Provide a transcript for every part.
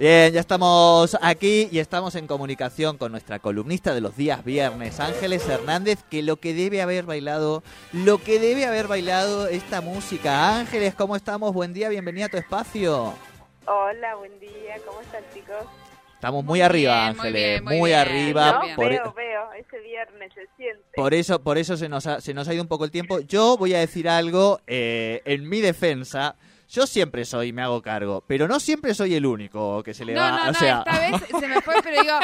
Bien, ya estamos aquí y estamos en comunicación con nuestra columnista de los días viernes, Ángeles Hernández, que lo que debe haber bailado, lo que debe haber bailado esta música. Ángeles, ¿cómo estamos? Buen día, bienvenida a tu espacio. Hola, buen día, ¿cómo están chicos? Estamos muy, arriba, Ángeles, muy, arriba. Por veo, e- veo, ese viernes se siente. Por eso, por eso se nos ha, se nos ha ido un poco el tiempo. Yo voy a decir algo eh, en mi defensa. Yo siempre soy, me hago cargo, pero no siempre soy el único que se le va. No, no, o sea... esta vez se me fue, pero digo,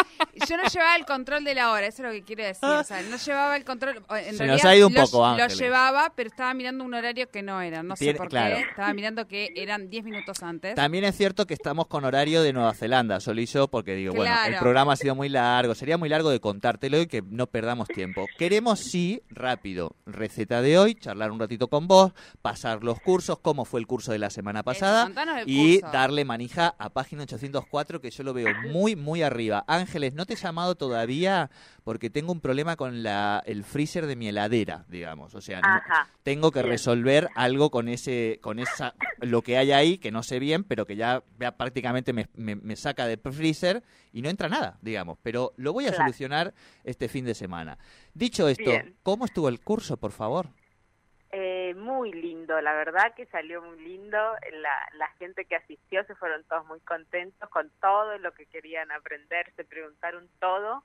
yo no llevaba el control de la hora, eso es lo que quiero decir. O sea, no llevaba el control. En se realidad, nos ha ido un lo, poco, Lo llevaba, pero estaba mirando un horario que no era. No sé por claro. qué. Estaba mirando que eran 10 minutos antes. También es cierto que estamos con horario de Nueva Zelanda, solo y yo, porque digo, bueno, el programa ha sido muy largo, sería muy largo de contártelo y que no perdamos tiempo. Queremos, sí, rápido, receta de hoy, charlar un ratito con vos, pasar los cursos, cómo fue el curso de la semana pasada y darle manija a página 804 que yo lo veo muy, muy arriba. Ángeles, no te he llamado todavía porque tengo un problema con la, el freezer de mi heladera, digamos. O sea, no- tengo que Bien. resolver algo con ese con esa lo que hay ahí que no sé bien pero que ya, ya prácticamente me, me- me saca del freezer y no entra nada digamos pero lo voy a Claro. solucionar este fin de semana dicho esto Bien. cómo estuvo el curso por favor muy lindo, la verdad que salió muy lindo. La, la gente que asistió se fueron todos muy contentos con todo lo que querían aprender, se preguntaron todo.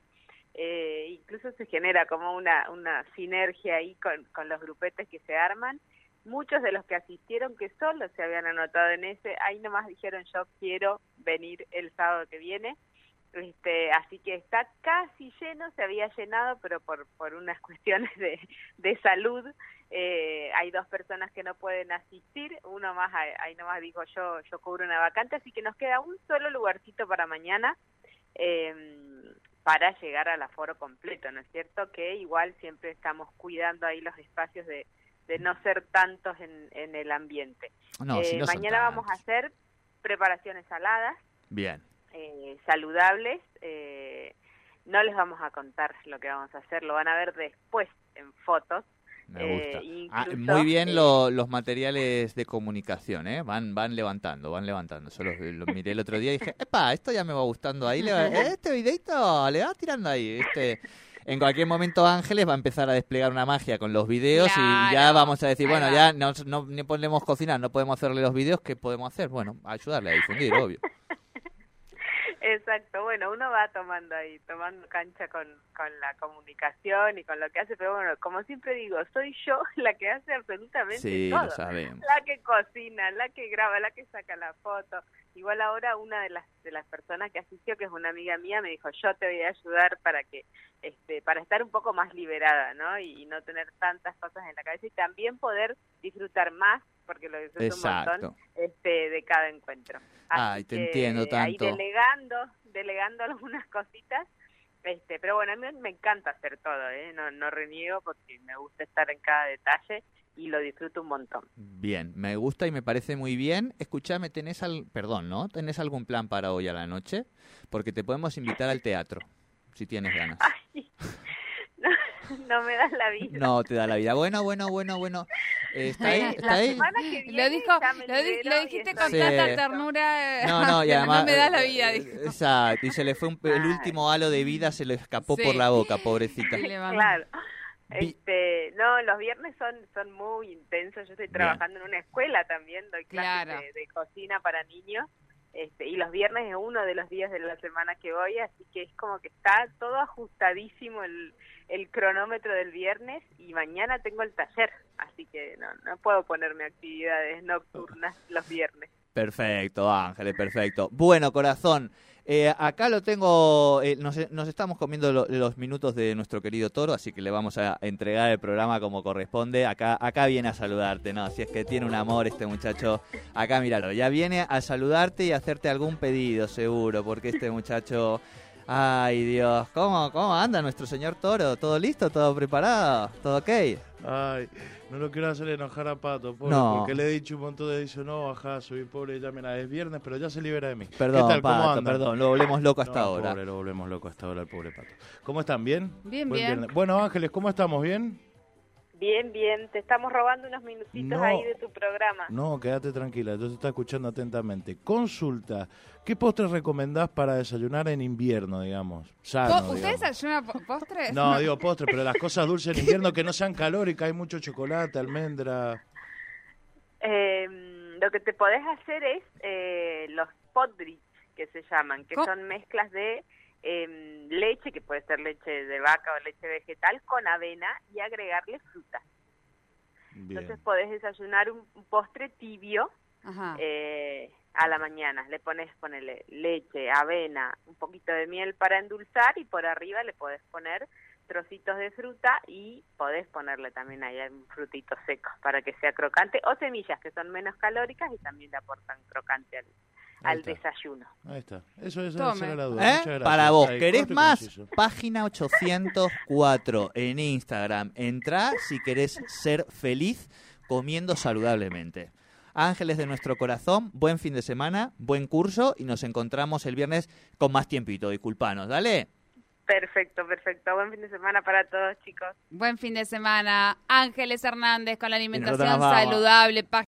Eh, incluso se genera como una, una sinergia ahí con, con los grupetes que se arman. Muchos de los que asistieron que solo se habían anotado en ese, ahí nomás dijeron yo quiero venir el sábado que viene. Este, así que está casi lleno, se había llenado, pero por, por unas cuestiones de, de salud, eh, hay dos personas que no pueden asistir, uno más, ahí nomás dijo yo, yo cubro una vacante, así que nos queda un solo lugarcito para mañana eh, para llegar al aforo completo, ¿no es cierto? Que igual siempre estamos cuidando ahí los espacios de, de no ser tantos en, en el ambiente. no, Eh, si no son mañana vamos a hacer preparaciones saladas, bien eh, saludables. eh, no les vamos a contar lo que vamos a hacer, lo van a ver después en fotos. Me Eh, gusta Ah, muy bien eh, lo- los materiales de comunicación ¿eh? van van levantando van levantando yo los, los miré el otro día y dije epa esto ya me va gustando ahí le va- este videito le va tirando ahí este en cualquier momento Ángeles va a empezar a desplegar una magia con los videos y ya vamos a decir, bueno, ya no, no, ni podemos cocinar, no podemos hacerle los videos, ¿qué podemos hacer? Bueno, ayudarle a difundir, obvio. Exacto, bueno, uno va tomando ahí, tomando cancha con, con la comunicación y con lo que hace, pero bueno, como siempre digo, soy yo la que hace absolutamente Sí, todo. lo sabemos. La que cocina, la que graba, la que saca la foto. Igual ahora una de las de las personas que asistió, que es una amiga mía, me dijo, yo te voy a ayudar para que este para estar un poco más liberada, ¿no? Y, y no tener tantas cosas en la cabeza y también poder disfrutar más, porque lo disfruto un Exacto. montón, este, de cada encuentro. Ay, te que entiendo Ahí tanto. delegando, delegando algunas cositas. Este, pero bueno, a mí me encanta hacer todo, ¿eh? no, no reniego porque me gusta estar en cada detalle y lo disfruto un montón. Bien, me gusta y me parece muy bien. Escúchame, ¿tenés al... Perdón, ¿no? ¿Tenés algún plan para hoy a la noche? Porque te podemos invitar al teatro, si tienes ganas. Ay, no, me das la vida. No te da la vida. Bueno, bueno, bueno, bueno. Eh, ¿Está ahí? La ¿Está ahí? semana que viene Lo dijo, lo, di- dijiste con Sí. tanta ternura. No, no, y además... no me da la eh, vida, eh, dijo. Exacto, y se le fue un- el último halo de vida, se le escapó Sí. por la boca, pobrecita. Claro. Este, no, los viernes son son muy intensos. Yo estoy Bien. trabajando en una escuela también, doy clases Claro. de, de cocina para niños. Este, y los viernes es uno de los días de la semana que voy, así que es como que está todo ajustadísimo el, el cronómetro del viernes y mañana tengo el taller, así que no, no puedo ponerme actividades nocturnas los viernes. Perfecto, Ángeles, perfecto. Bueno, corazón, eh, acá lo tengo, eh, nos, nos estamos comiendo lo- los minutos de nuestro querido Toro, así que le vamos a entregar el programa como corresponde. Acá, acá viene a saludarte, ¿no? Si es que tiene un amor este muchacho, acá míralo, ya viene a saludarte y a hacerte algún pedido, seguro, porque este muchacho... Ay, Dios, ¿cómo, cómo anda nuestro señor Toro? ¿Todo listo? ¿Todo preparado? ¿Todo ok? Ay, no lo quiero hacer enojar a Pato, pobre, No. porque le he dicho un montón de veces, no, bajá, subí, pobre, ya mira, es viernes, pero ya se libera de mí. Perdón, ¿Qué tal? ¿Cómo Pato, perdón, lo volvemos loco hasta No, ahora. Pobre, lo volvemos loco hasta ahora, el pobre Pato. ¿Cómo están? ¿Bien? Bien, Buen bien. viernes. Bueno, Ángeles, ¿cómo estamos? ¿Bien? Bien, bien, te estamos robando unos minutitos No. ahí de tu programa. No, quédate tranquila, yo te estoy escuchando atentamente. Consulta, ¿qué postres recomendás para desayunar en invierno, digamos? Sano, Po- ¿Ustedes digamos. desayunan po- postres? No, digo postres, pero las cosas dulces en invierno que no sean calóricas, hay mucho chocolate, almendra. Eh, lo que te podés hacer es eh, los podrich, que se llaman, que ¿Cómo? son mezclas de em, leche, que puede ser leche de vaca o leche vegetal, con avena y agregarle fruta. Bien. Entonces podés desayunar un, un postre tibio Ajá. eh, a la mañana. Le pones, ponele leche, avena, un poquito de miel para endulzar y por arriba le podés poner trocitos de fruta y podés ponerle también ahí un frutito seco para que sea crocante o semillas que son menos calóricas y también le aportan crocante al, Ahí al está. desayuno. Ahí está. Eso, era la duda. ¿Eh? Muchas gracias. Para vos, Ahí, ¿querés más? conciso. Página 804 en Instagram. Entrá si querés ser feliz comiendo saludablemente. Ángeles de nuestro corazón, buen fin de semana, buen curso y nos encontramos el viernes con más tiempito. Disculpanos, dale. Perfecto, perfecto. Buen fin de semana para todos, chicos. Buen fin de semana. Ángeles Hernández con la alimentación saludable.